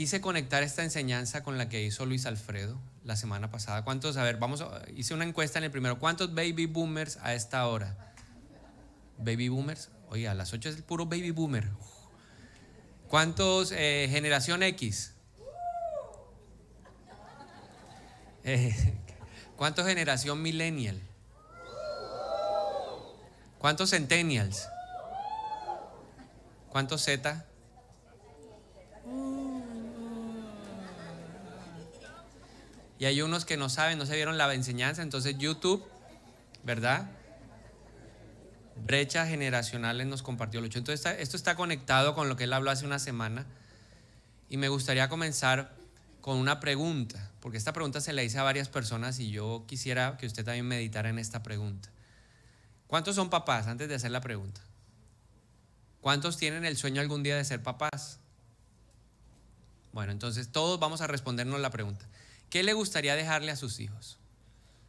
quise conectar esta enseñanza con la que hizo Luis Alfredo la semana pasada. ¿Cuántos? A ver, vamos, hice una encuesta en el primero. ¿Cuántos baby boomers a esta hora? Baby boomers. Oye, a las 8 es el puro baby boomer. ¿Cuántos eh, generación X? Eh, ¿Cuántos generación millennial? ¿Cuántos centennials? ¿Cuántos Z? Y hay unos que no saben, no se vieron la enseñanza, entonces YouTube, ¿verdad? Brecha generacionales nos compartió Lucho. Entonces esto está conectado con lo que él habló hace una semana. Y me gustaría comenzar con una pregunta, porque esta pregunta se la hice a varias personas y yo quisiera que usted también meditara en esta pregunta. ¿Cuántos son papás antes de hacer la pregunta? ¿Cuántos tienen el sueño algún día de ser papás? Bueno, entonces todos vamos a respondernos la pregunta. ¿Qué le gustaría dejarle a sus hijos?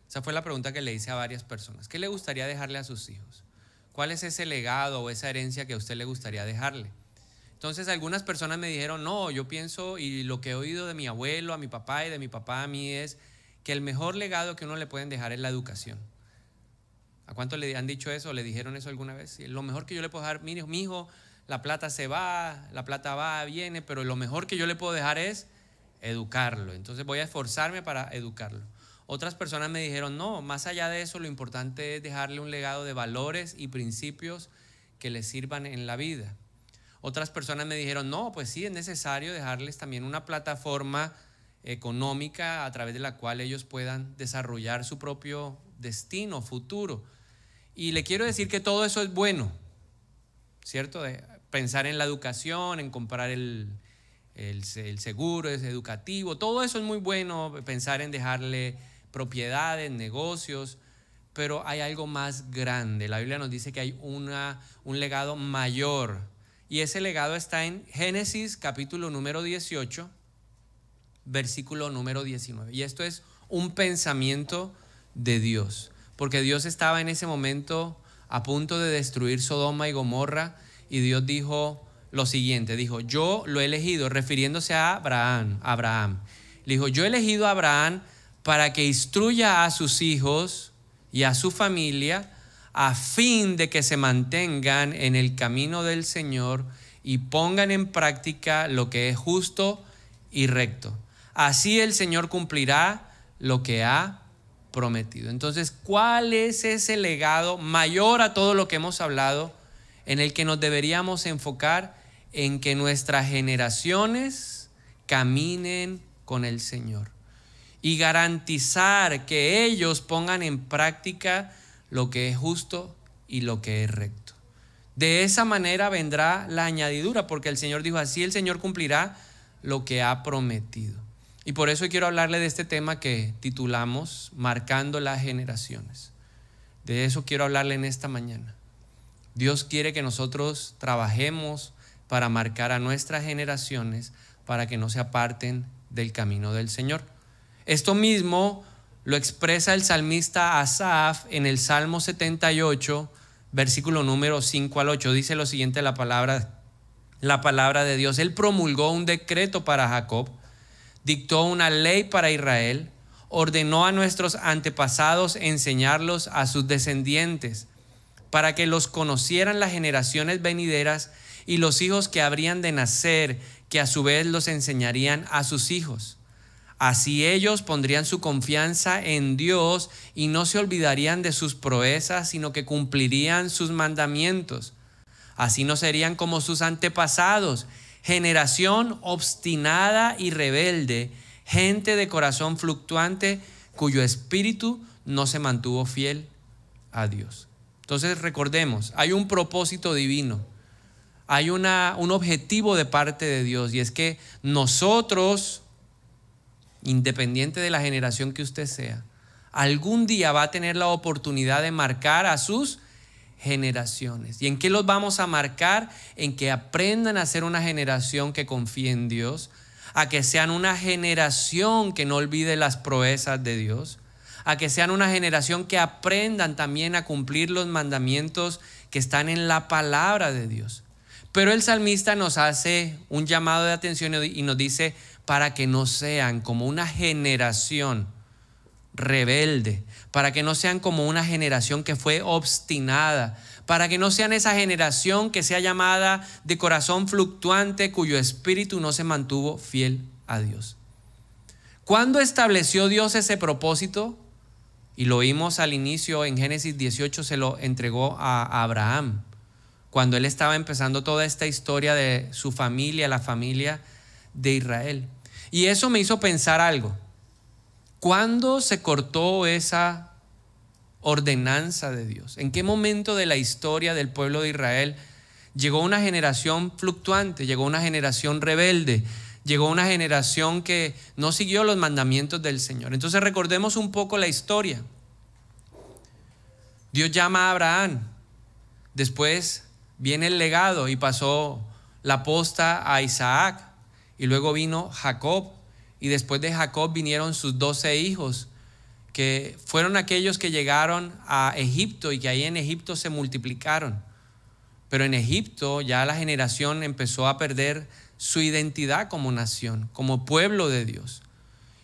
Esa fue la pregunta que le hice a varias personas. ¿Qué le gustaría dejarle a sus hijos? ¿Cuál es ese legado o esa herencia que a usted le gustaría dejarle? Entonces algunas personas me dijeron, no, yo pienso y lo que he oído de mi abuelo, a mi papá y de mi papá a mí es que el mejor legado que uno le pueden dejar es la educación. ¿A cuánto le han dicho eso? ¿Le dijeron eso alguna vez? Lo mejor que yo le puedo dejar, mi hijo, la plata se va, la plata va, viene, pero lo mejor que yo le puedo dejar es educarlo. Entonces voy a esforzarme para educarlo. Otras personas me dijeron, no, más allá de eso, lo importante es dejarle un legado de valores y principios que le sirvan en la vida. Otras personas me dijeron, no, pues sí, es necesario dejarles también una plataforma económica a través de la cual ellos puedan desarrollar su propio destino futuro. Y le quiero decir que todo eso es bueno, ¿cierto? De pensar en la educación, en comprar el, el, seguro, es educativo, todo eso es muy bueno, pensar en dejarle propiedades, negocios, pero hay algo más grande. La Biblia nos dice que hay una, un legado mayor y ese legado está en Génesis capítulo número 18, versículo número 19. Y esto es un pensamiento de Dios, porque Dios estaba en ese momento a punto de destruir Sodoma y Gomorra y Dios dijo, lo siguiente, dijo, yo lo he elegido, refiriéndose a Abraham, Abraham. Le dijo, yo he elegido a Abraham para que instruya a sus hijos y a su familia a fin de que se mantengan en el camino del Señor y pongan en práctica lo que es justo y recto. Así el Señor cumplirá lo que ha prometido. Entonces, ¿cuál es ese legado mayor a todo lo que hemos hablado en el que nos deberíamos enfocar? En que nuestras generaciones caminen con el Señor y garantizar que ellos pongan en práctica lo que es justo y lo que es recto. De esa manera vendrá la añadidura, porque el Señor dijo, así el Señor cumplirá lo que ha prometido. Y por eso quiero hablarle de este tema que titulamos Marcando las generaciones. De eso quiero hablarle en esta mañana. Dios quiere que nosotros trabajemos para marcar a nuestras generaciones para que no se aparten del camino del Señor. Esto mismo lo expresa el salmista Asaf en el Salmo 78, versículo número 5 al 8. Dice lo siguiente la palabra, la palabra de Dios. Él promulgó un decreto para Jacob, dictó una ley para Israel, ordenó a nuestros antepasados enseñarlos a sus descendientes, para que los conocieran las generaciones venideras y los hijos que habrían de nacer, que a su vez los enseñarían a sus hijos. Así ellos pondrían su confianza en Dios y no se olvidarían de sus proezas, sino que cumplirían sus mandamientos. Así no serían como sus antepasados, generación obstinada y rebelde, gente de corazón fluctuante cuyo espíritu no se mantuvo fiel a Dios. Entonces recordemos, hay un propósito divino hay una, un objetivo de parte de Dios y es que nosotros, independiente de la generación que usted sea, algún día va a tener la oportunidad de marcar a sus generaciones. ¿Y en qué los vamos a marcar? En que aprendan a ser una generación que confíe en Dios, a que sean una generación que no olvide las proezas de Dios, a que sean una generación que aprendan también a cumplir los mandamientos que están en la palabra de Dios. Pero el salmista nos hace un llamado de atención y nos dice, para que no sean como una generación rebelde, para que no sean como una generación que fue obstinada, para que no sean esa generación que sea llamada de corazón fluctuante, cuyo espíritu no se mantuvo fiel a Dios. ¿Cuándo estableció Dios ese propósito? Y lo vimos al inicio en Génesis 18, se lo entregó a Abraham, cuando él estaba empezando toda esta historia de su familia, la familia de Israel. Y eso me hizo pensar algo. ¿Cuándo se cortó esa ordenanza de Dios? ¿En qué momento de la historia del pueblo de Israel llegó una generación fluctuante, llegó una generación rebelde, llegó una generación que no siguió los mandamientos del Señor? Entonces recordemos un poco la historia. Dios llama a Abraham, después viene el legado y pasó la posta a Isaac, y luego vino Jacob, y después de Jacob vinieron sus doce hijos, que fueron aquellos que llegaron a Egipto y que ahí en Egipto se multiplicaron. Pero en Egipto ya la generación empezó a perder su identidad como nación, como pueblo de Dios.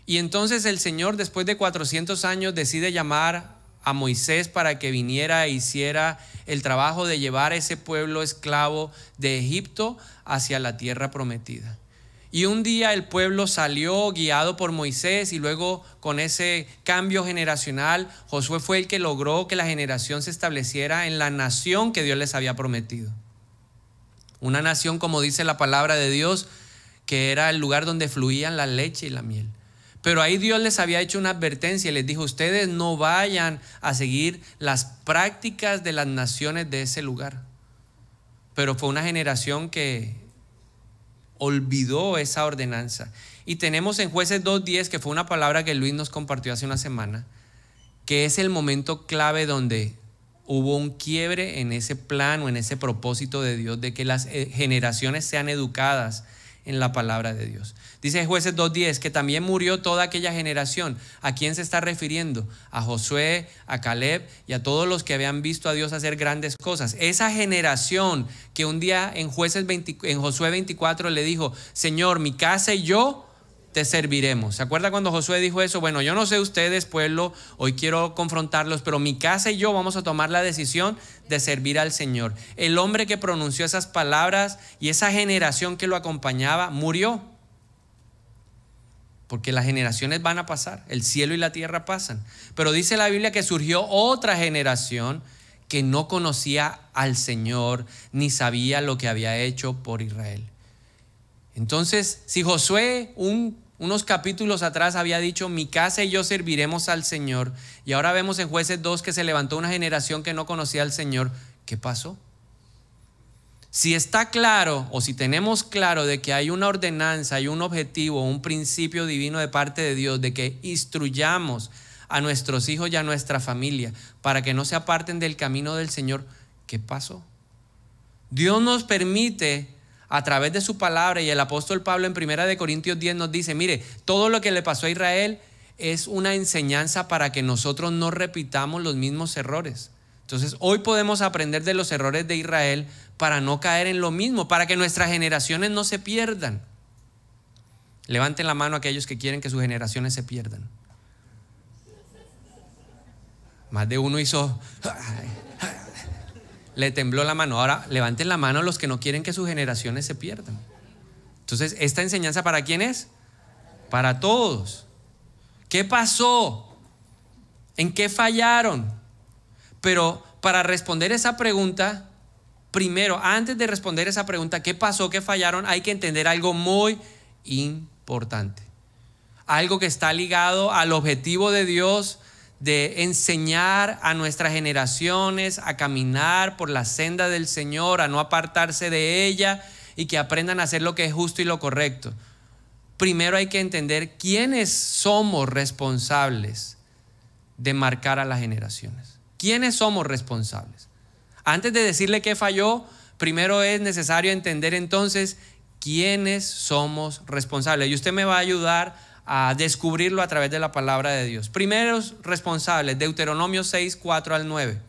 Y entonces el Señor, después de 400 años, decide llamar a Moisés para que viniera e hiciera el trabajo de llevar ese pueblo esclavo de Egipto hacia la tierra prometida. Y un día el pueblo salió guiado por Moisés y luego con ese cambio generacional, Josué fue el que logró que la generación se estableciera en la nación que Dios les había prometido. Una nación, como dice la palabra de Dios, que era el lugar donde fluían la leche y la miel. Pero ahí Dios les había hecho una advertencia y les dijo, ustedes no vayan a seguir las prácticas de las naciones de ese lugar. Pero fue una generación que olvidó esa ordenanza. Y tenemos en jueces 2.10, que fue una palabra que Luis nos compartió hace una semana, que es el momento clave donde hubo un quiebre en ese plan o en ese propósito de Dios de que las eh, generaciones sean educadas en la palabra de Dios. Dice jueces 2.10 que también murió toda aquella generación. ¿A quién se está refiriendo? A Josué, a Caleb y a todos los que habían visto a Dios hacer grandes cosas. Esa generación que un día en, jueces en Josué 24 le dijo, Señor, mi casa y yo te serviremos. ¿Se acuerda cuando Josué dijo eso? Bueno, yo no sé ustedes, pueblo, hoy quiero confrontarlos, pero mi casa y yo vamos a tomar la decisión de servir al Señor. El hombre que pronunció esas palabras y esa generación que lo acompañaba murió. Porque las generaciones van a pasar, el cielo y la tierra pasan. Pero dice la Biblia que surgió otra generación que no conocía al Señor ni sabía lo que había hecho por Israel. Entonces, si Josué, un unos capítulos atrás había dicho, mi casa y yo serviremos al Señor. Y ahora vemos en jueces 2 que se levantó una generación que no conocía al Señor. ¿Qué pasó? Si está claro o si tenemos claro de que hay una ordenanza, hay un objetivo, un principio divino de parte de Dios, de que instruyamos a nuestros hijos y a nuestra familia para que no se aparten del camino del Señor, ¿qué pasó? Dios nos permite a través de su palabra y el apóstol Pablo en Primera de Corintios 10 nos dice, mire, todo lo que le pasó a Israel es una enseñanza para que nosotros no repitamos los mismos errores. Entonces, hoy podemos aprender de los errores de Israel para no caer en lo mismo, para que nuestras generaciones no se pierdan. Levanten la mano aquellos que quieren que sus generaciones se pierdan. Más de uno hizo le tembló la mano. Ahora levanten la mano los que no quieren que sus generaciones se pierdan. Entonces, ¿esta enseñanza para quién es? Para todos. ¿Qué pasó? ¿En qué fallaron? Pero para responder esa pregunta, primero, antes de responder esa pregunta, ¿qué pasó? ¿Qué fallaron? Hay que entender algo muy importante. Algo que está ligado al objetivo de Dios de enseñar a nuestras generaciones a caminar por la senda del Señor, a no apartarse de ella y que aprendan a hacer lo que es justo y lo correcto. Primero hay que entender quiénes somos responsables de marcar a las generaciones. ¿Quiénes somos responsables? Antes de decirle qué falló, primero es necesario entender entonces quiénes somos responsables. Y usted me va a ayudar a descubrirlo a través de la palabra de Dios. Primeros responsables, Deuteronomio 6, 4 al 9.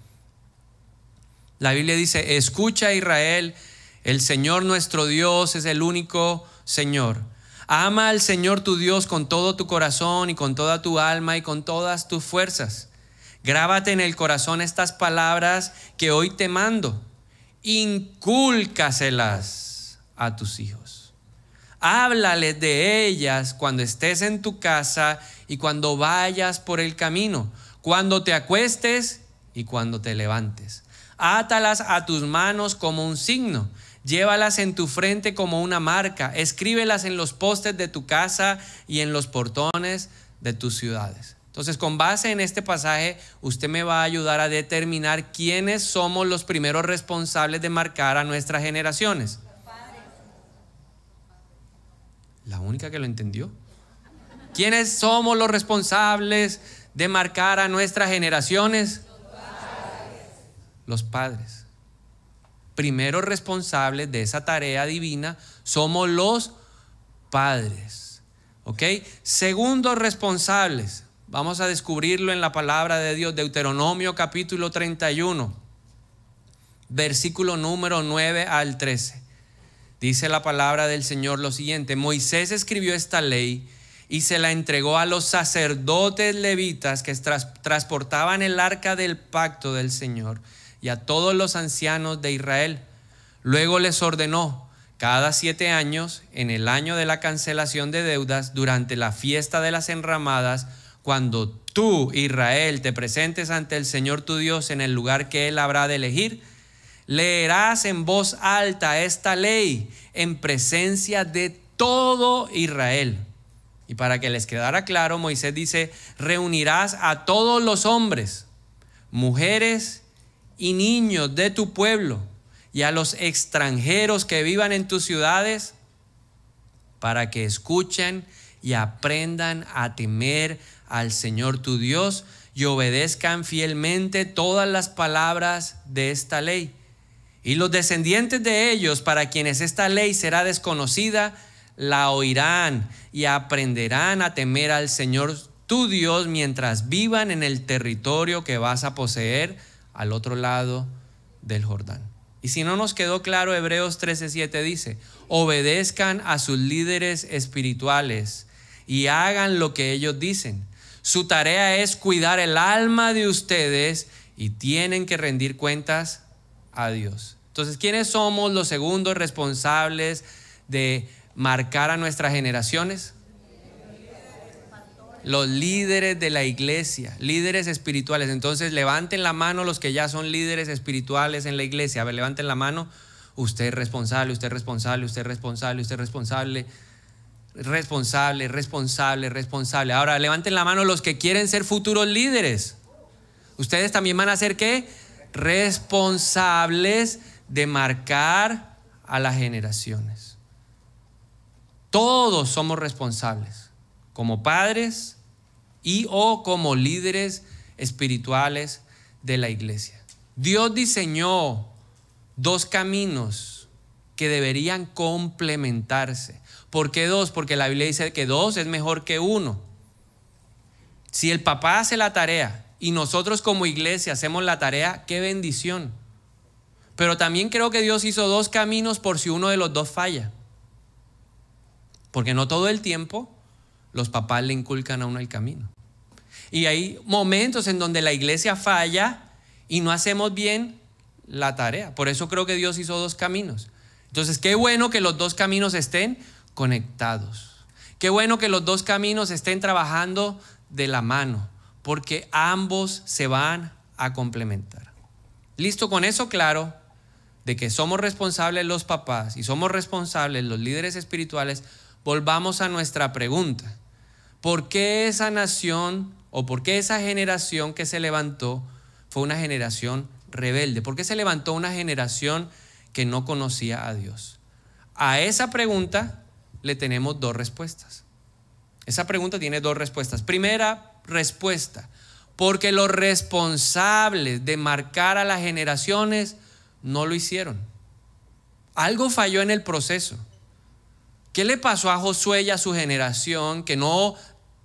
La Biblia dice, escucha Israel, El Señor nuestro Dios es el único Señor. Ama al Señor tu Dios con todo tu corazón y con toda tu alma y con todas tus fuerzas. Grábate en el corazón estas palabras que hoy te mando. Incúlcaselas a tus hijos. Háblales de ellas cuando estés en tu casa y cuando vayas por el camino, cuando te acuestes y cuando te levantes. Átalas a tus manos como un signo. Llévalas en tu frente como una marca. Escríbelas en los postes de tu casa y en los portones de tus ciudades. Entonces, con base en este pasaje, usted me va a ayudar a determinar quiénes somos los primeros responsables de marcar a nuestras generaciones. La única que lo entendió. ¿Quiénes somos los responsables de marcar a nuestras generaciones? Los padres. Primeros responsables de esa tarea divina somos los padres. ¿Ok? Segundos responsables Vamos a descubrirlo en la palabra de Dios, Deuteronomio capítulo 31, versículo número 9 al 13. Dice la palabra del Señor lo siguiente, Moisés escribió esta ley y se la entregó a los sacerdotes levitas que transportaban el arca del pacto del Señor y a todos los ancianos de Israel. Luego les ordenó, cada siete años, en el año de la cancelación de deudas, durante la fiesta de las enramadas, cuando tú, Israel, te presentes ante el Señor tu Dios en el lugar que Él habrá de elegir, leerás en voz alta esta ley en presencia de todo Israel. Y para que les quedara claro, Moisés dice, reunirás a todos los hombres, mujeres y niños de tu pueblo y a los extranjeros que vivan en tus ciudades para que escuchen y aprendan a temer al Señor tu Dios y obedezcan fielmente todas las palabras de esta ley. Y los descendientes de ellos, para quienes esta ley será desconocida, la oirán y aprenderán a temer al Señor tu Dios mientras vivan en el territorio que vas a poseer al otro lado del Jordán. Y si no nos quedó claro, Hebreos 13:7 dice, obedezcan a sus líderes espirituales y hagan lo que ellos dicen su tarea es cuidar el alma de ustedes y tienen que rendir cuentas a Dios. Entonces, ¿quiénes somos los segundos responsables de marcar a nuestras generaciones? Los líderes de la iglesia, líderes espirituales. Entonces, levanten la mano los que ya son líderes espirituales en la iglesia. A ver, levanten la mano. Usted es responsable, usted es responsable, usted es responsable, usted es responsable responsable, responsable, responsable. Ahora levanten la mano los que quieren ser futuros líderes. Ustedes también van a ser qué? Responsables de marcar a las generaciones. Todos somos responsables, como padres y o como líderes espirituales de la iglesia. Dios diseñó dos caminos que deberían complementarse. ¿Por qué dos? Porque la Biblia dice que dos es mejor que uno. Si el papá hace la tarea y nosotros como iglesia hacemos la tarea, qué bendición. Pero también creo que Dios hizo dos caminos por si uno de los dos falla. Porque no todo el tiempo los papás le inculcan a uno el camino. Y hay momentos en donde la iglesia falla y no hacemos bien la tarea. Por eso creo que Dios hizo dos caminos. Entonces, qué bueno que los dos caminos estén conectados. Qué bueno que los dos caminos estén trabajando de la mano, porque ambos se van a complementar. Listo con eso claro, de que somos responsables los papás y somos responsables los líderes espirituales, volvamos a nuestra pregunta. ¿Por qué esa nación o por qué esa generación que se levantó fue una generación rebelde? ¿Por qué se levantó una generación que no conocía a Dios? A esa pregunta le tenemos dos respuestas. Esa pregunta tiene dos respuestas. Primera respuesta, porque los responsables de marcar a las generaciones no lo hicieron. Algo falló en el proceso. ¿Qué le pasó a Josué y a su generación que no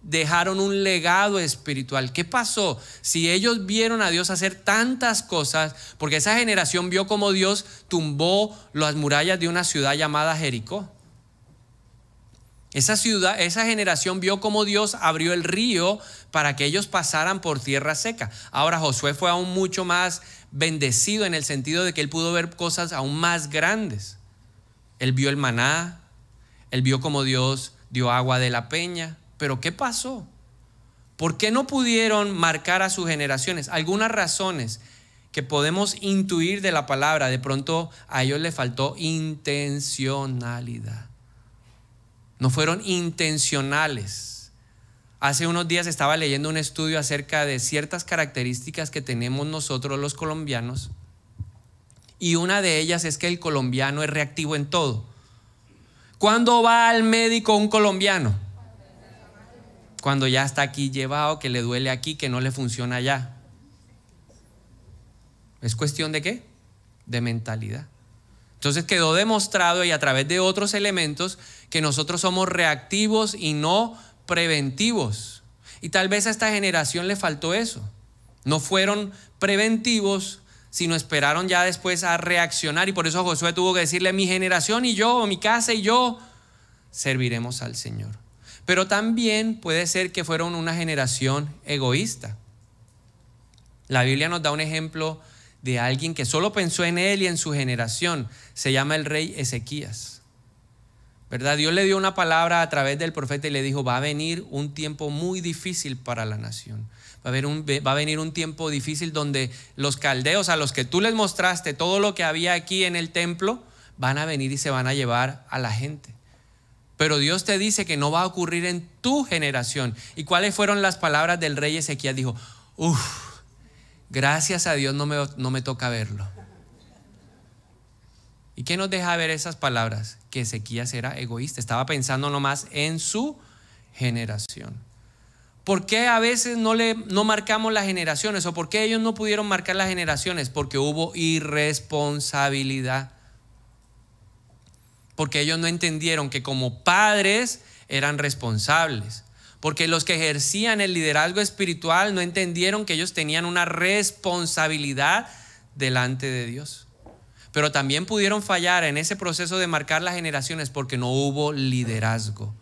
dejaron un legado espiritual. ¿Qué pasó? Si ellos vieron a Dios hacer tantas cosas, porque esa generación vio como Dios tumbó las murallas de una ciudad llamada Jericó. Esa ciudad, esa generación vio como Dios abrió el río para que ellos pasaran por tierra seca. Ahora Josué fue aún mucho más bendecido en el sentido de que él pudo ver cosas aún más grandes. Él vio el maná, él vio como Dios dio agua de la peña, pero ¿qué pasó? ¿Por qué no pudieron marcar a sus generaciones? Algunas razones que podemos intuir de la palabra, de pronto a ellos les faltó intencionalidad. No fueron intencionales. Hace unos días estaba leyendo un estudio acerca de ciertas características que tenemos nosotros los colombianos y una de ellas es que el colombiano es reactivo en todo. ¿Cuándo va al médico un colombiano? cuando ya está aquí llevado, que le duele aquí, que no le funciona allá. ¿Es cuestión de qué? De mentalidad. Entonces quedó demostrado y a través de otros elementos que nosotros somos reactivos y no preventivos. Y tal vez a esta generación le faltó eso. No fueron preventivos, sino esperaron ya después a reaccionar. Y por eso Josué tuvo que decirle, mi generación y yo, mi casa y yo, serviremos al Señor. Pero también puede ser que fueron una generación egoísta. La Biblia nos da un ejemplo de alguien que solo pensó en él y en su generación. Se llama el rey Ezequías. ¿Verdad? Dios le dio una palabra a través del profeta y le dijo, va a venir un tiempo muy difícil para la nación. Va a, va a venir un tiempo difícil donde los caldeos a los que tú les mostraste todo lo que había aquí en el templo, van a venir y se van a llevar a la gente. Pero Dios te dice que no va a ocurrir en tu generación. ¿Y cuáles fueron las palabras del rey Ezequiel? Dijo, uff, gracias a Dios no me, no me toca verlo. ¿Y qué nos deja ver esas palabras? Que Ezequías era egoísta, estaba pensando nomás en su generación. ¿Por qué a veces no, le, no marcamos las generaciones? ¿O por qué ellos no pudieron marcar las generaciones? Porque hubo irresponsabilidad porque ellos no entendieron que como padres eran responsables. Porque los que ejercían el liderazgo espiritual no entendieron que ellos tenían una responsabilidad delante de Dios. Pero también pudieron fallar en ese proceso de marcar las generaciones porque no hubo liderazgo.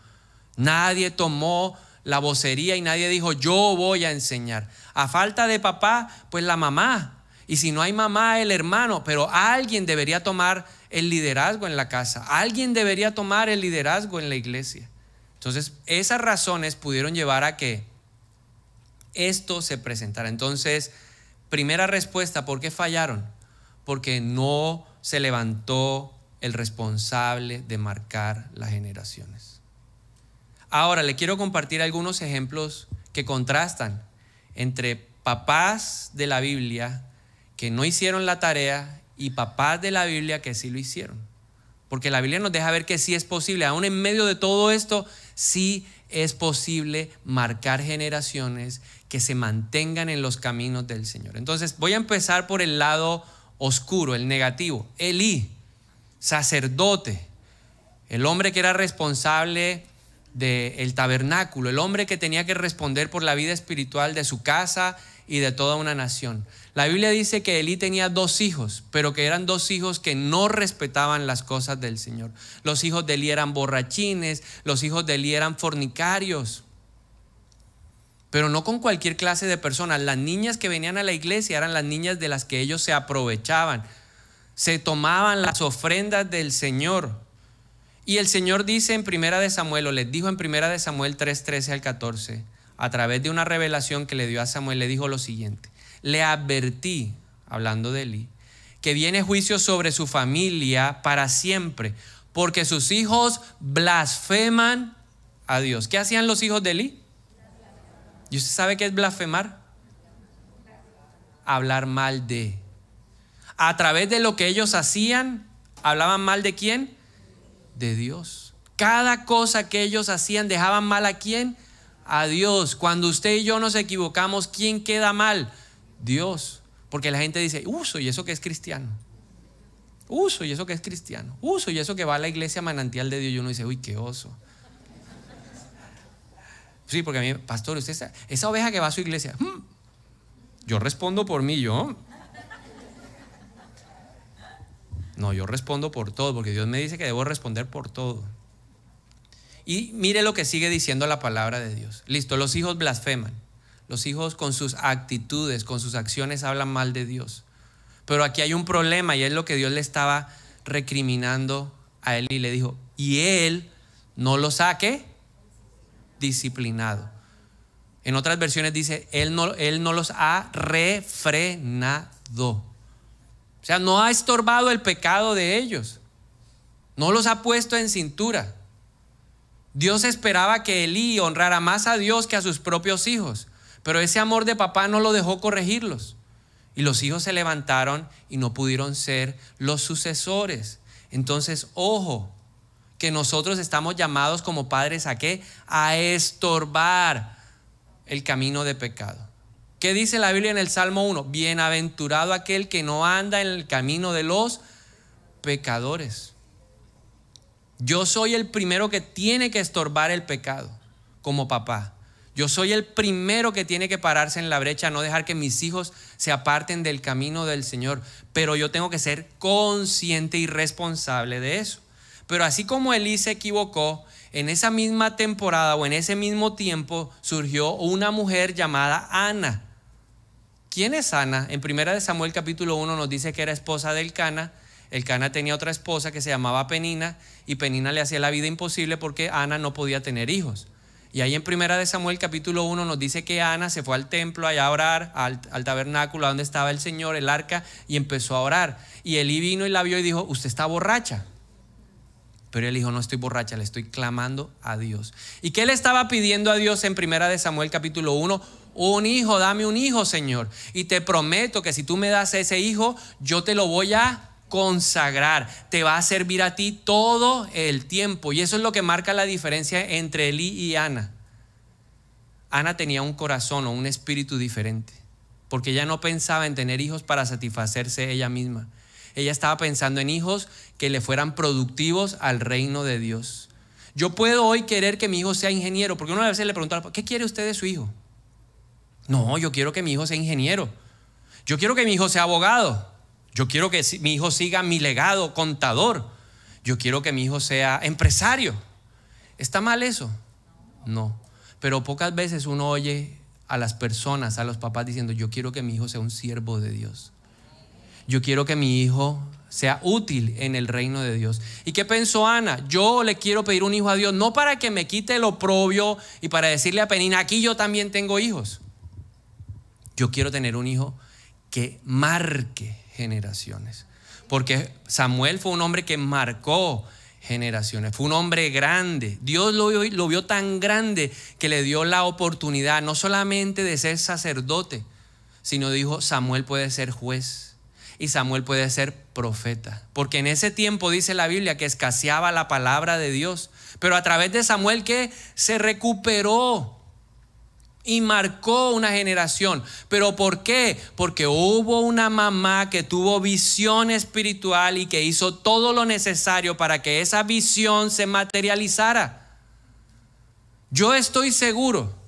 Nadie tomó la vocería y nadie dijo, yo voy a enseñar. A falta de papá, pues la mamá. Y si no hay mamá, el hermano. Pero alguien debería tomar el liderazgo en la casa. Alguien debería tomar el liderazgo en la iglesia. Entonces, esas razones pudieron llevar a que esto se presentara. Entonces, primera respuesta, ¿por qué fallaron? Porque no se levantó el responsable de marcar las generaciones. Ahora, le quiero compartir algunos ejemplos que contrastan entre papás de la Biblia que no hicieron la tarea y papás de la Biblia que sí lo hicieron. Porque la Biblia nos deja ver que sí es posible, aún en medio de todo esto, sí es posible marcar generaciones que se mantengan en los caminos del Señor. Entonces voy a empezar por el lado oscuro, el negativo. Elí, sacerdote, el hombre que era responsable del tabernáculo, el hombre que tenía que responder por la vida espiritual de su casa y de toda una nación. La Biblia dice que Elí tenía dos hijos, pero que eran dos hijos que no respetaban las cosas del Señor. Los hijos de Elí eran borrachines, los hijos de Elí eran fornicarios. Pero no con cualquier clase de personas. Las niñas que venían a la iglesia eran las niñas de las que ellos se aprovechaban. Se tomaban las ofrendas del Señor. Y el Señor dice en Primera de Samuel, o les dijo en Primera de Samuel 3, 13 al 14, a través de una revelación que le dio a Samuel, le dijo lo siguiente le advertí, hablando de Eli, que viene juicio sobre su familia para siempre, porque sus hijos blasfeman a Dios. ¿Qué hacían los hijos de Eli? ¿Y usted sabe qué es blasfemar? Hablar mal de. A través de lo que ellos hacían, hablaban mal de quién? De Dios. Cada cosa que ellos hacían dejaban mal a quién? A Dios. Cuando usted y yo nos equivocamos, ¿quién queda mal? Dios. Porque la gente dice, uso y eso que es cristiano. Uso y eso que es cristiano. Uso y eso que va a la iglesia manantial de Dios. Y uno dice, uy, qué oso. Sí, porque a mí, pastor, usted esa oveja que va a su iglesia, hmm, yo respondo por mí, yo. No, yo respondo por todo, porque Dios me dice que debo responder por todo. Y mire lo que sigue diciendo la palabra de Dios. Listo, los hijos blasfeman. Los hijos con sus actitudes, con sus acciones hablan mal de Dios. Pero aquí hay un problema y es lo que Dios le estaba recriminando a él y le dijo, y él no lo saque disciplinado. En otras versiones dice, él no, él no los ha refrenado. O sea, no ha estorbado el pecado de ellos. No los ha puesto en cintura. Dios esperaba que Elí honrara más a Dios que a sus propios hijos, pero ese amor de papá no lo dejó corregirlos. Y los hijos se levantaron y no pudieron ser los sucesores. Entonces, ojo, que nosotros estamos llamados como padres a qué? A estorbar el camino de pecado. ¿Qué dice la Biblia en el Salmo 1? Bienaventurado aquel que no anda en el camino de los pecadores. Yo soy el primero que tiene que estorbar el pecado como papá. Yo soy el primero que tiene que pararse en la brecha, no dejar que mis hijos se aparten del camino del Señor. Pero yo tengo que ser consciente y responsable de eso. Pero así como Elí se equivocó, en esa misma temporada o en ese mismo tiempo surgió una mujer llamada Ana. ¿Quién es Ana? En primera de Samuel capítulo 1 nos dice que era esposa del Cana. El Cana tenía otra esposa que se llamaba Penina y Penina le hacía la vida imposible porque Ana no podía tener hijos. Y ahí en Primera de Samuel capítulo 1 nos dice que Ana se fue al templo allá a orar, al, tabernáculo donde estaba el Señor, el arca, y empezó a orar. Y Elí vino y la vio y dijo, usted está borracha. Pero él dijo, no estoy borracha, le estoy clamando a Dios. ¿Y qué le estaba pidiendo a Dios en Primera de Samuel capítulo 1? Un hijo, dame un hijo, Señor. Y te prometo que si tú me das ese hijo, yo te lo voy a consagrar, te va a servir a ti todo el tiempo. Y eso es lo que marca la diferencia entre Elí y Ana. Ana tenía un corazón o un espíritu diferente, porque ella no pensaba en tener hijos para satisfacerse ella misma. Ella estaba pensando en hijos que le fueran productivos al reino de Dios. Yo puedo hoy querer que mi hijo sea ingeniero, porque una vez le preguntó, ¿qué quiere usted de su hijo? No, yo quiero que mi hijo sea ingeniero. Yo quiero que mi hijo sea abogado. Yo quiero que mi hijo siga mi legado contador. Yo quiero que mi hijo sea empresario. ¿Está mal eso? No. Pero pocas veces uno oye a las personas, a los papás diciendo, yo quiero que mi hijo sea un siervo de Dios. Yo quiero que mi hijo sea útil en el reino de Dios. ¿Y qué pensó Ana? Yo le quiero pedir un hijo a Dios, no para que me quite lo oprobio y para decirle a Penina, aquí yo también tengo hijos. Yo quiero tener un hijo que marque generaciones. Porque Samuel fue un hombre que marcó generaciones. Fue un hombre grande. Dios lo, lo, vio tan grande que le dio la oportunidad no solamente de ser sacerdote, sino dijo, Samuel puede ser juez y Samuel puede ser profeta. Porque en ese tiempo dice la Biblia que escaseaba la palabra de Dios. Pero a través de Samuel que se recuperó y marcó una generación. ¿Pero por qué? Porque hubo una mamá que tuvo visión espiritual y que hizo todo lo necesario para que esa visión se materializara. Yo estoy seguro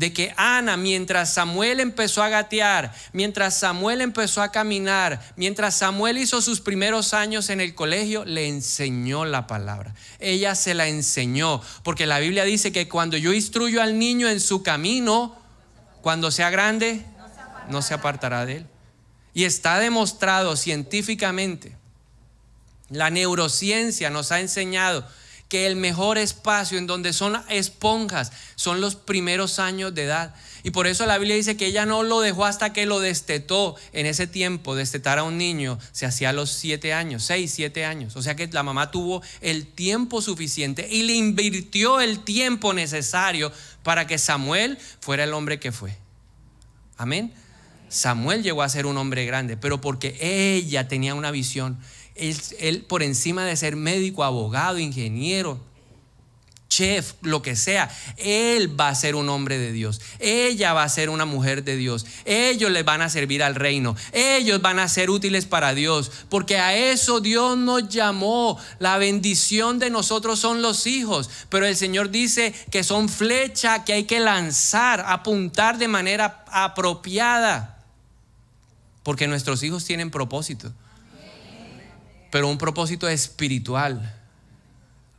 de que Ana, mientras Samuel empezó a gatear, mientras Samuel empezó a caminar, mientras Samuel hizo sus primeros años en el colegio, le enseñó la palabra. Ella se la enseñó, porque la Biblia dice que cuando yo instruyo al niño en su camino, cuando sea grande, no se apartará de él. Y está demostrado científicamente, la neurociencia nos ha enseñado que el mejor espacio en donde son esponjas son los primeros años de edad. Y por eso la Biblia dice que ella no lo dejó hasta que lo destetó. En ese tiempo, destetar a un niño se hacía a los siete años, seis, siete años. O sea que la mamá tuvo el tiempo suficiente y le invirtió el tiempo necesario para que Samuel fuera el hombre que fue. Amén. Samuel llegó a ser un hombre grande, pero porque ella tenía una visión él, por encima de ser médico, abogado, ingeniero, chef, lo que sea, él va a ser un hombre de Dios. Ella va a ser una mujer de Dios. Ellos les van a servir al reino. Ellos van a ser útiles para Dios. Porque a eso Dios nos llamó. La bendición de nosotros son los hijos. Pero el Señor dice que son flecha que hay que lanzar, apuntar de manera apropiada. Porque nuestros hijos tienen propósito. Pero un propósito espiritual.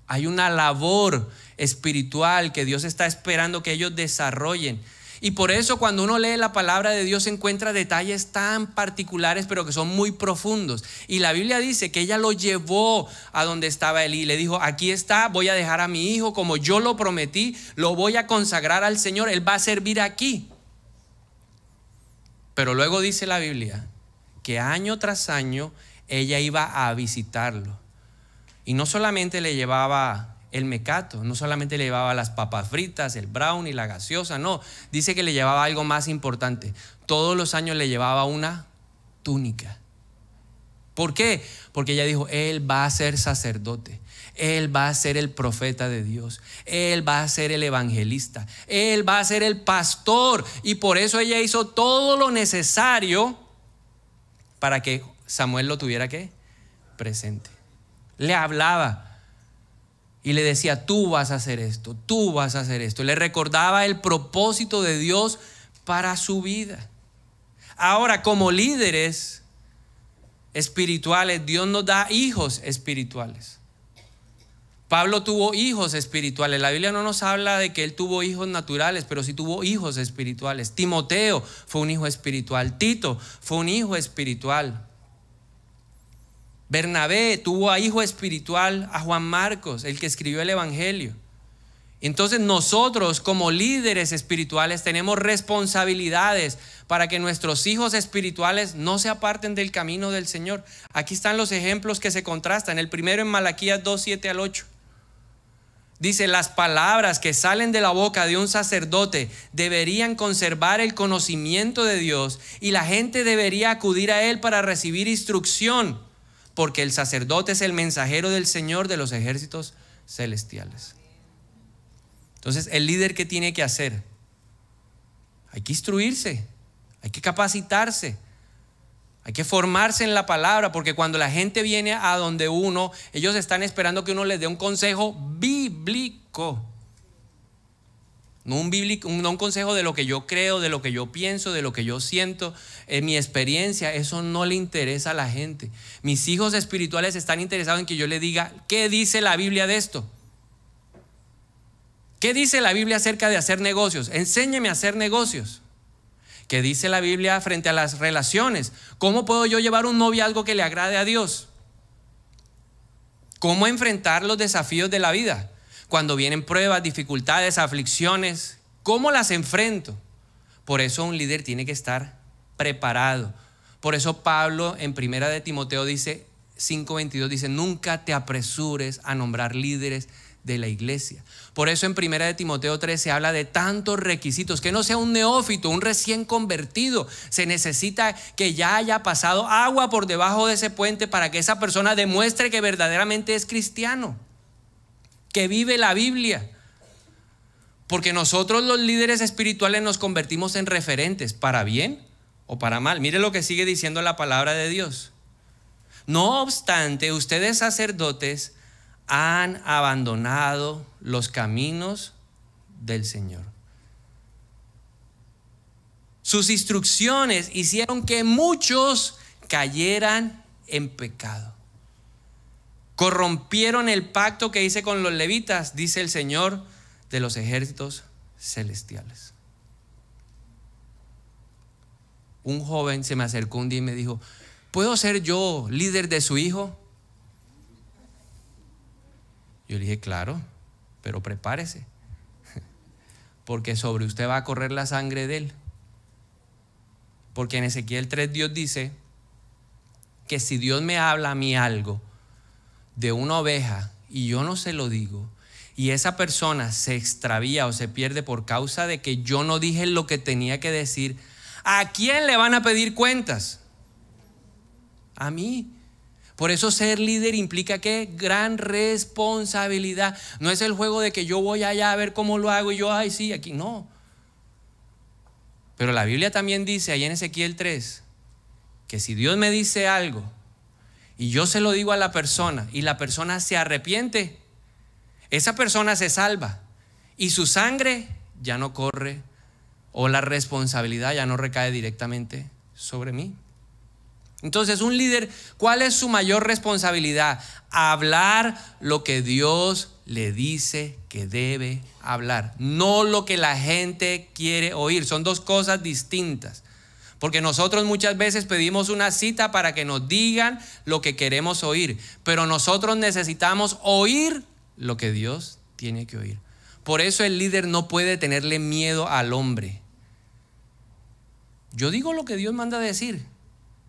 Hay una labor espiritual que Dios está esperando que ellos desarrollen. Y por eso cuando uno lee la palabra de Dios encuentra detalles tan particulares pero que son muy profundos. Y la Biblia dice que ella lo llevó a donde estaba y le dijo, aquí está, voy a dejar a mi hijo como yo lo prometí, lo voy a consagrar al Señor, él va a servir aquí. Pero luego dice la Biblia que año tras año ella iba a visitarlo. Y no solamente le llevaba el mecato, no solamente le llevaba las papas fritas, el brown y la gaseosa, no, dice que le llevaba algo más importante. Todos los años le llevaba una túnica. ¿Por qué? Porque ella dijo, Él va a ser sacerdote. Él va a ser el profeta de Dios. Él va a ser el evangelista. Él va a ser el pastor. Y por eso ella hizo todo lo necesario para que Samuel lo tuviera que presente. Le hablaba y le decía, tú vas a hacer esto, tú vas a hacer esto. Le recordaba el propósito de Dios para su vida. Ahora, como líderes espirituales, Dios nos da hijos espirituales. Pablo tuvo hijos espirituales. La Biblia no nos habla de que él tuvo hijos naturales, pero sí tuvo hijos espirituales. Timoteo fue un hijo espiritual. Tito fue un hijo espiritual. Bernabé tuvo a hijo espiritual a Juan Marcos, el que escribió el Evangelio. Entonces nosotros como líderes espirituales tenemos responsabilidades para que nuestros hijos espirituales no se aparten del camino del Señor. Aquí están los ejemplos que se contrastan. El primero en Malaquías 2, 7 al 8. Dice, las palabras que salen de la boca de un sacerdote deberían conservar el conocimiento de Dios y la gente debería acudir a él para recibir instrucción porque el sacerdote es el mensajero del Señor de los ejércitos celestiales. Entonces, el líder que tiene que hacer? Hay que instruirse, hay que capacitarse, hay que formarse en la palabra, porque cuando la gente viene a donde uno, ellos están esperando que uno les dé un consejo bíblico. No un, consejo de lo que yo creo, de lo que yo pienso, de lo que yo siento, en mi experiencia, eso no le interesa a la gente. Mis hijos espirituales están interesados en que yo le diga, ¿qué dice la Biblia de esto? ¿Qué dice la Biblia acerca de hacer negocios? Enséñeme a hacer negocios. ¿Qué dice la Biblia frente a las relaciones? ¿Cómo puedo yo llevar un noviazgo que le agrade a Dios? ¿Cómo enfrentar los desafíos de la vida? Cuando vienen pruebas, dificultades, aflicciones, ¿cómo las enfrento? Por eso un líder tiene que estar preparado. Por eso Pablo en Primera de Timoteo dice 5:22 dice, "Nunca te apresures a nombrar líderes de la iglesia." Por eso en Primera de Timoteo 3 se habla de tantos requisitos, que no sea un neófito, un recién convertido. Se necesita que ya haya pasado agua por debajo de ese puente para que esa persona demuestre que verdaderamente es cristiano que vive la Biblia. Porque nosotros los líderes espirituales nos convertimos en referentes, para bien o para mal. Mire lo que sigue diciendo la palabra de Dios. No obstante, ustedes sacerdotes han abandonado los caminos del Señor. Sus instrucciones hicieron que muchos cayeran en pecado corrompieron el pacto que hice con los levitas, dice el Señor de los ejércitos celestiales. Un joven se me acercó un día y me dijo, ¿puedo ser yo líder de su hijo? Yo le dije, claro, pero prepárese, porque sobre usted va a correr la sangre de él. Porque en Ezequiel 3 Dios dice que si Dios me habla a mí algo, de una oveja y yo no se lo digo, y esa persona se extravía o se pierde por causa de que yo no dije lo que tenía que decir, ¿a quién le van a pedir cuentas? A mí. Por eso ser líder implica que gran responsabilidad. No es el juego de que yo voy allá a ver cómo lo hago y yo, ay, sí, aquí no. Pero la Biblia también dice ahí en Ezequiel 3 que si Dios me dice algo y yo se lo digo a la persona y la persona se arrepiente, esa persona se salva y su sangre ya no corre o la responsabilidad ya no recae directamente sobre mí. Entonces, un líder, ¿cuál es su mayor responsabilidad? Hablar lo que Dios le dice que debe hablar, no lo que la gente quiere oír. Son dos cosas distintas. Porque nosotros muchas veces pedimos una cita para que nos digan lo que queremos oír, pero nosotros necesitamos oír lo que Dios tiene que oír. Por eso el líder no puede tenerle miedo al hombre. Yo digo lo que Dios manda decir.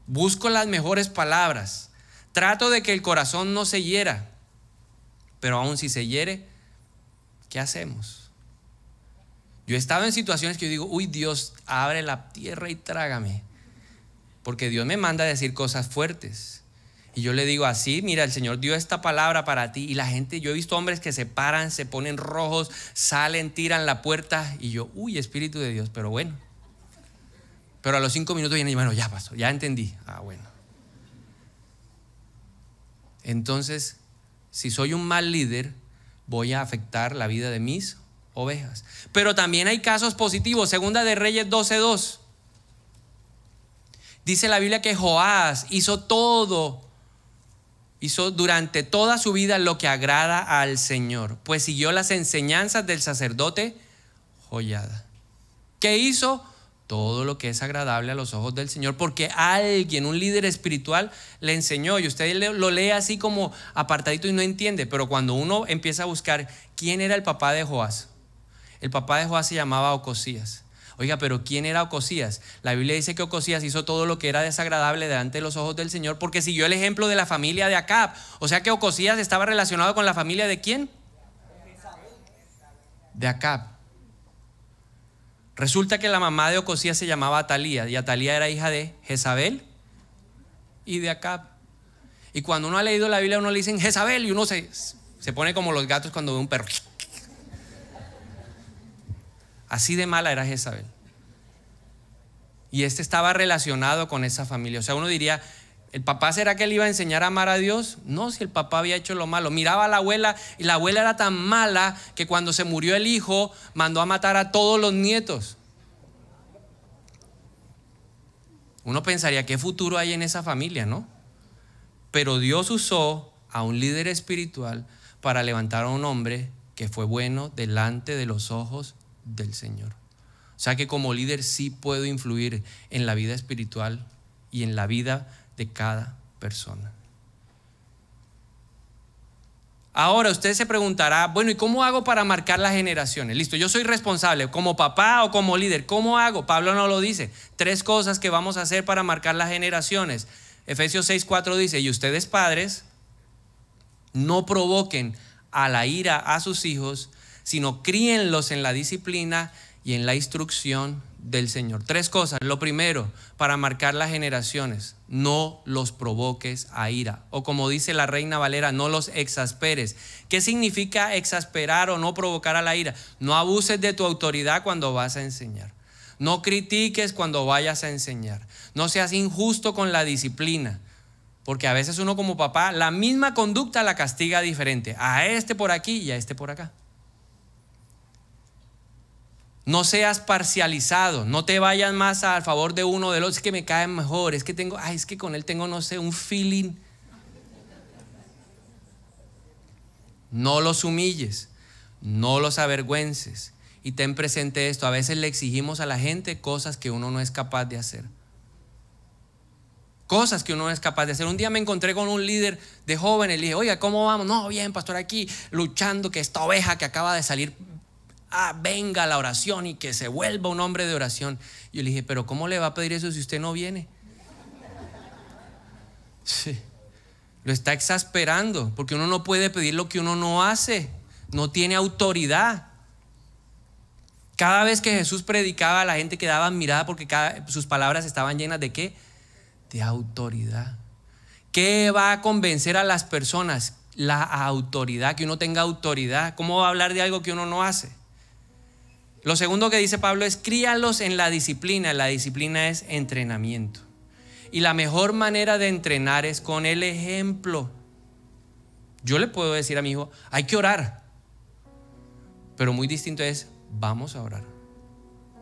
Busco las mejores palabras. Trato de que el corazón no se hiera. Pero aún si se hiere, ¿qué hacemos? Yo he estado en situaciones que yo digo, uy Dios, abre la tierra y trágame. Porque Dios me manda a decir cosas fuertes. Y yo le digo así, mira, el Señor dio esta palabra para ti. Y la gente, yo he visto hombres que se paran, se ponen rojos, salen, tiran la puerta. Y yo, uy, Espíritu de Dios, pero bueno. Pero a los cinco minutos viene y bueno, ya pasó, ya entendí. Ah, bueno. Entonces, si soy un mal líder, voy a afectar la vida de mis ovejas. Pero también hay casos positivos. Segunda de Reyes 12.2. Dice la Biblia que Joás hizo todo, hizo durante toda su vida lo que agrada al Señor, pues siguió las enseñanzas del sacerdote Joyada. ¿Qué hizo? todo lo que es agradable a los ojos del Señor, porque alguien, un líder espiritual, le enseñó y usted lo lee así como apartadito y no entiende, pero cuando uno empieza a buscar quién era el papá de Joás, el papá de Joás se llamaba Ocosías. Oiga, pero ¿quién era Ocosías? La Biblia dice que Ocosías hizo todo lo que era desagradable delante de los ojos del Señor porque siguió el ejemplo de la familia de Acab. O sea que Ocosías estaba relacionado con la familia de quién? De Acab. Resulta que la mamá de Ocosías se llamaba Atalía y Atalía era hija de Jezabel y de Acab. Y cuando uno ha leído la Biblia, uno le dicen Jezabel y uno se, se pone como los gatos cuando ve un perro. Así de mala era Jezabel. Y este estaba relacionado con esa familia. O sea, uno diría, ¿el papá será que le iba a enseñar a amar a Dios? No, si el papá había hecho lo malo. Miraba a la abuela y la abuela era tan mala que cuando se murió el hijo mandó a matar a todos los nietos. Uno pensaría, ¿qué futuro hay en esa familia, no? Pero Dios usó a un líder espiritual para levantar a un hombre que fue bueno delante de los ojos del Señor. O sea que como líder sí puedo influir en la vida espiritual y en la vida de cada persona. Ahora usted se preguntará, bueno, ¿y cómo hago para marcar las generaciones? Listo, yo soy responsable, como papá o como líder, ¿cómo hago? Pablo no lo dice. Tres cosas que vamos a hacer para marcar las generaciones. Efesios 6:4 dice, y ustedes padres, no provoquen a la ira a sus hijos, sino críenlos en la disciplina y en la instrucción del Señor. Tres cosas. Lo primero, para marcar las generaciones, no los provoques a ira. O como dice la reina Valera, no los exasperes. ¿Qué significa exasperar o no provocar a la ira? No abuses de tu autoridad cuando vas a enseñar. No critiques cuando vayas a enseñar. No seas injusto con la disciplina. Porque a veces uno como papá, la misma conducta la castiga diferente. A este por aquí y a este por acá. No seas parcializado, no te vayas más a favor de uno de los que me caen mejor, es que tengo, ay, es que con él tengo, no sé, un feeling. No los humilles, no los avergüences y ten presente esto, a veces le exigimos a la gente cosas que uno no es capaz de hacer. Cosas que uno no es capaz de hacer. Un día me encontré con un líder de jóvenes, le dije, oiga, ¿cómo vamos? No, bien, pastor, aquí luchando que esta oveja que acaba de salir ah, venga la oración y que se vuelva un hombre de oración. Yo le dije, pero ¿cómo le va a pedir eso si usted no viene? Sí. Lo está exasperando, porque uno no puede pedir lo que uno no hace, no tiene autoridad. Cada vez que Jesús predicaba, la gente quedaba admirada porque sus palabras estaban llenas de qué? De autoridad. ¿Qué va a convencer a las personas? La autoridad, que uno tenga autoridad. ¿Cómo va a hablar de algo que uno no hace? Lo segundo que dice Pablo es críalos en la disciplina. La disciplina es entrenamiento. Y la mejor manera de entrenar es con el ejemplo. Yo le puedo decir a mi hijo, hay que orar. Pero muy distinto es, vamos a orar.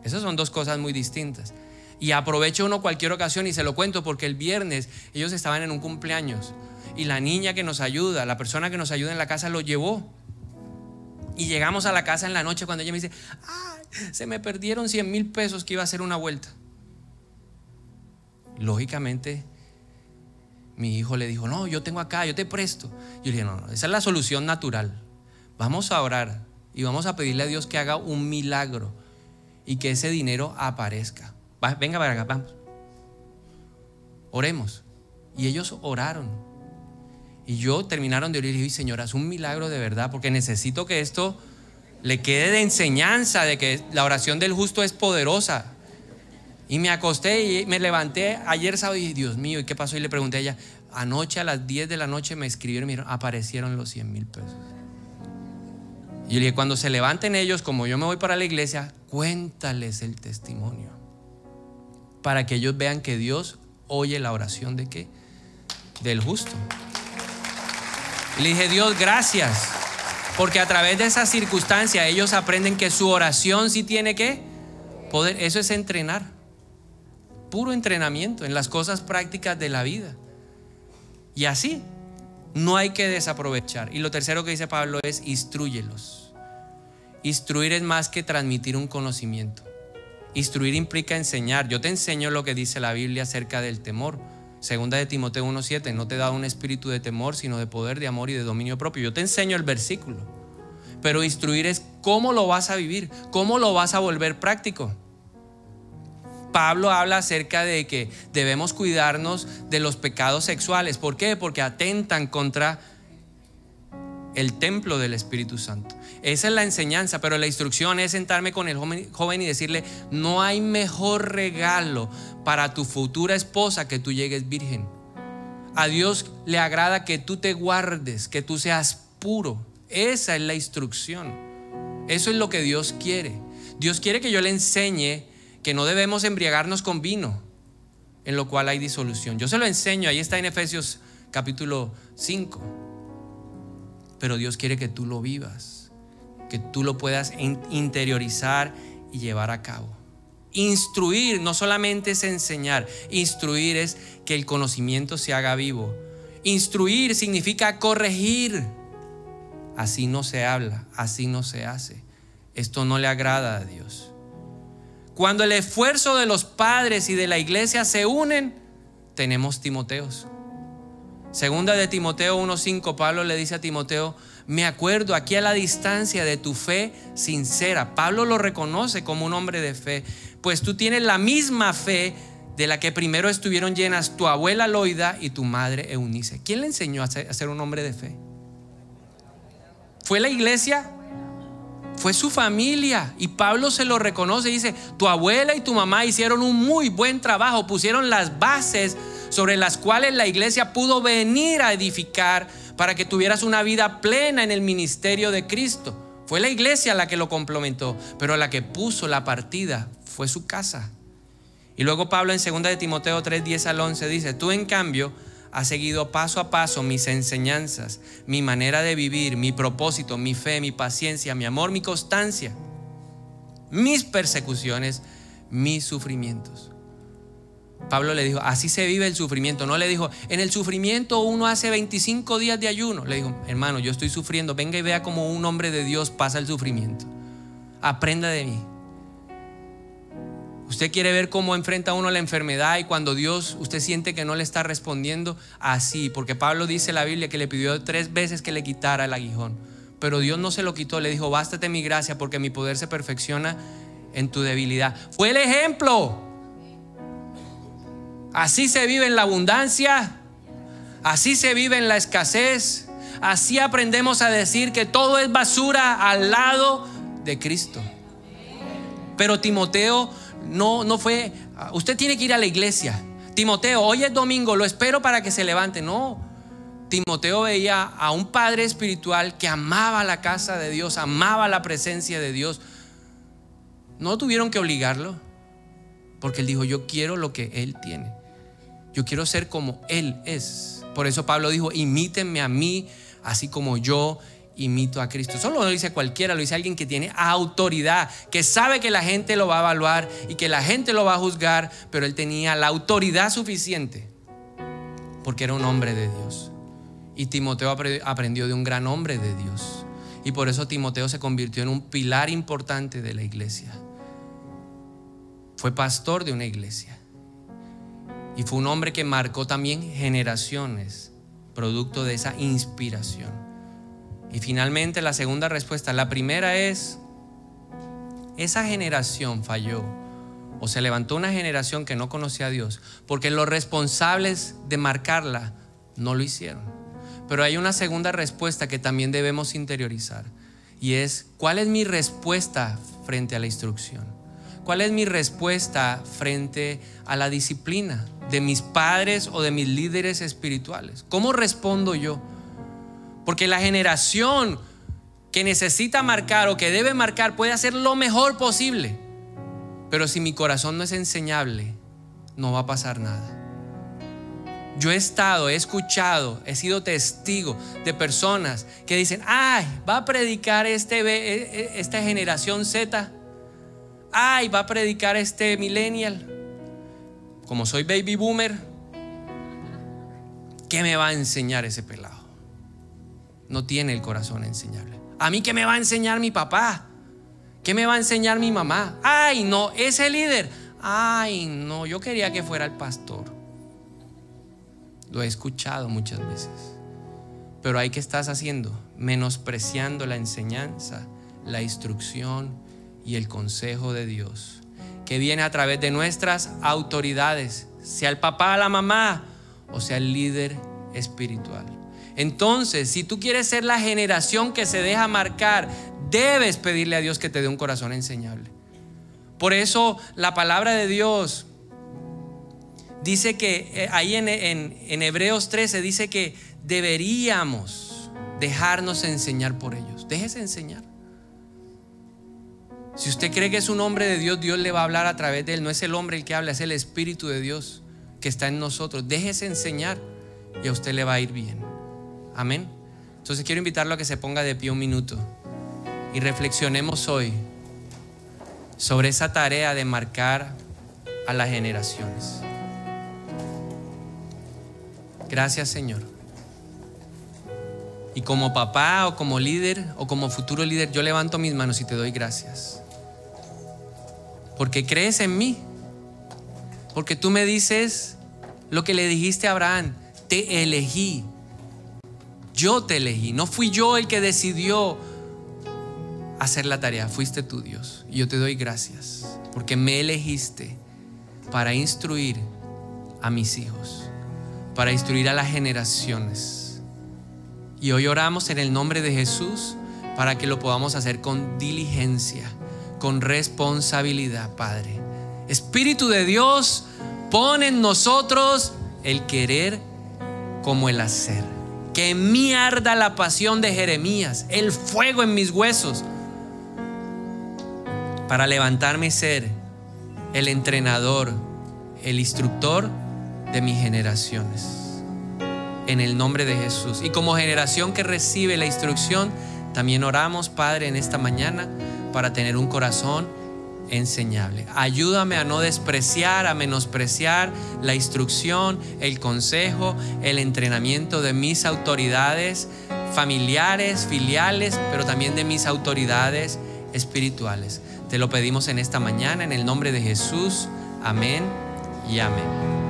Esas son dos cosas muy distintas. Y aprovecho uno cualquier ocasión y se lo cuento porque el viernes ellos estaban en un cumpleaños y la niña que nos ayuda, la persona que nos ayuda en la casa lo llevó. Y llegamos a la casa en la noche cuando ella me dice, se me perdieron 100 mil pesos que iba a hacer una vuelta. Lógicamente, mi hijo le dijo, no, yo tengo acá, yo te presto. Yo le dije, no, no, esa es la solución natural. Vamos a orar y vamos a pedirle a Dios que haga un milagro y que ese dinero aparezca. venga para acá, vamos. Oremos. Y ellos oraron. Y yo terminaron de orar y dije, Señor, haz un milagro de verdad, porque necesito que esto le quede de enseñanza de que la oración del justo es poderosa. Y me acosté y me levanté ayer sábado y dije, Dios mío, ¿y qué pasó? Y le pregunté a ella, anoche a las 10 de la noche me escribieron y aparecieron los 100 mil pesos. Y yo le dije, cuando se levanten ellos, como yo me voy para la iglesia, cuéntales el testimonio. Para que ellos vean que Dios oye la oración de qué? Del justo. Y le dije, Dios, gracias. Porque a través de esa circunstancia ellos aprenden que su oración sí tiene que poder. Eso es entrenar. Puro entrenamiento en las cosas prácticas de la vida. Y así, no hay que desaprovechar. Y lo tercero que dice Pablo es instruyelos. Instruir es más que transmitir un conocimiento. Instruir implica enseñar. Yo te enseño lo que dice la Biblia acerca del temor. Segunda de Timoteo 1.7, no te da un espíritu de temor, sino de poder, de amor y de dominio propio. Yo te enseño el versículo. Pero instruir es cómo lo vas a vivir, cómo lo vas a volver práctico. Pablo habla acerca de que debemos cuidarnos de los pecados sexuales. ¿Por qué? Porque atentan contra el templo del Espíritu Santo. Esa es la enseñanza, pero la instrucción es sentarme con el joven y decirle, no hay mejor regalo para tu futura esposa que tú llegues virgen. A Dios le agrada que tú te guardes, que tú seas puro. Esa es la instrucción. Eso es lo que Dios quiere. Dios quiere que yo le enseñe que no debemos embriagarnos con vino, en lo cual hay disolución. Yo se lo enseño, ahí está en Efesios capítulo 5. Pero Dios quiere que tú lo vivas que tú lo puedas interiorizar y llevar a cabo. Instruir no solamente es enseñar, instruir es que el conocimiento se haga vivo. Instruir significa corregir. Así no se habla, así no se hace. Esto no le agrada a Dios. Cuando el esfuerzo de los padres y de la iglesia se unen, tenemos Timoteos. Segunda de Timoteo 1.5, Pablo le dice a Timoteo, me acuerdo aquí a la distancia de tu fe sincera. Pablo lo reconoce como un hombre de fe, pues tú tienes la misma fe de la que primero estuvieron llenas tu abuela Loida y tu madre Eunice. ¿Quién le enseñó a ser, un hombre de fe? ¿Fue la iglesia? Fue su familia. Y Pablo se lo reconoce. Dice, tu abuela y tu mamá hicieron un muy buen trabajo, pusieron las bases sobre las cuales la iglesia pudo venir a edificar para que tuvieras una vida plena en el ministerio de Cristo. Fue la iglesia la que lo complementó, pero la que puso la partida fue su casa. Y luego Pablo en 2 de Timoteo 3, 10 al 11 dice, tú en cambio has seguido paso a paso mis enseñanzas, mi manera de vivir, mi propósito, mi fe, mi paciencia, mi amor, mi constancia, mis persecuciones, mis sufrimientos. Pablo le dijo, así se vive el sufrimiento. No le dijo, en el sufrimiento uno hace 25 días de ayuno. Le dijo, hermano, yo estoy sufriendo. Venga y vea cómo un hombre de Dios pasa el sufrimiento. Aprenda de mí. Usted quiere ver cómo enfrenta uno la enfermedad y cuando Dios, usted siente que no le está respondiendo así. Porque Pablo dice en la Biblia que le pidió tres veces que le quitara el aguijón. Pero Dios no se lo quitó. Le dijo, bástate mi gracia porque mi poder se perfecciona en tu debilidad. Fue el ejemplo. Así se vive en la abundancia, así se vive en la escasez, así aprendemos a decir que todo es basura al lado de Cristo. Pero Timoteo no, no fue, usted tiene que ir a la iglesia. Timoteo, hoy es domingo, lo espero para que se levante. No, Timoteo veía a un padre espiritual que amaba la casa de Dios, amaba la presencia de Dios. No tuvieron que obligarlo, porque él dijo, yo quiero lo que él tiene. Yo quiero ser como él es. Por eso Pablo dijo, imítenme a mí, así como yo imito a Cristo. Eso no lo dice cualquiera, lo dice alguien que tiene autoridad, que sabe que la gente lo va a evaluar y que la gente lo va a juzgar, pero él tenía la autoridad suficiente porque era un hombre de Dios. Y Timoteo aprendió de un gran hombre de Dios. Y por eso Timoteo se convirtió en un pilar importante de la iglesia. Fue pastor de una iglesia. Y fue un hombre que marcó también generaciones, producto de esa inspiración. Y finalmente la segunda respuesta, la primera es, esa generación falló o se levantó una generación que no conocía a Dios, porque los responsables de marcarla no lo hicieron. Pero hay una segunda respuesta que también debemos interiorizar y es, ¿cuál es mi respuesta frente a la instrucción? ¿Cuál es mi respuesta frente a la disciplina de mis padres o de mis líderes espirituales? ¿Cómo respondo yo? Porque la generación que necesita marcar o que debe marcar puede hacer lo mejor posible. Pero si mi corazón no es enseñable, no va a pasar nada. Yo he estado, he escuchado, he sido testigo de personas que dicen, ay, va a predicar este, e, e, esta generación Z, ay, va a predicar este millennial. Como soy baby boomer, ¿qué me va a enseñar ese pelado? No tiene el corazón enseñable. ¿A mí qué me va a enseñar mi papá? ¿Qué me va a enseñar mi mamá? Ay, no, ese líder. Ay, no, yo quería que fuera el pastor. Lo he escuchado muchas veces. Pero hay que estás haciendo, menospreciando la enseñanza, la instrucción y el consejo de Dios, que viene a través de nuestras autoridades, sea el papá, la mamá o sea el líder espiritual. Entonces, si tú quieres ser la generación que se deja marcar, debes pedirle a Dios que te dé un corazón enseñable. Por eso la palabra de Dios dice que eh, ahí en, en, Hebreos 13 dice que deberíamos dejarnos enseñar por ellos. Déjese enseñar. Si usted cree que es un hombre de Dios, Dios le va a hablar a través de él. No es el hombre el que habla, es el Espíritu de Dios que está en nosotros. Déjese enseñar y a usted le va a ir bien. Amén. Entonces quiero invitarlo a que se ponga de pie un minuto y reflexionemos hoy sobre esa tarea de marcar a las generaciones. Gracias Señor. Y como papá o como líder o como futuro líder, yo levanto mis manos y te doy gracias. Porque crees en mí. Porque tú me dices lo que le dijiste a Abraham. Te elegí. Yo te elegí. No fui yo el que decidió hacer la tarea. Fuiste tú, Dios. Y yo te doy gracias. Porque me elegiste para instruir a mis hijos para instruir a las generaciones. Y hoy oramos en el nombre de Jesús para que lo podamos hacer con diligencia, con responsabilidad, Padre. Espíritu de Dios, pon en nosotros el querer como el hacer. Que en mí arda la pasión de Jeremías, el fuego en mis huesos, para levantarme y ser el entrenador, el instructor de mis generaciones. En el nombre de Jesús. Y como generación que recibe la instrucción, también oramos, Padre, en esta mañana para tener un corazón enseñable. Ayúdame a no despreciar, a menospreciar la instrucción, el consejo, el entrenamiento de mis autoridades familiares, filiales, pero también de mis autoridades espirituales. Te lo pedimos en esta mañana, en el nombre de Jesús. Amén y amén.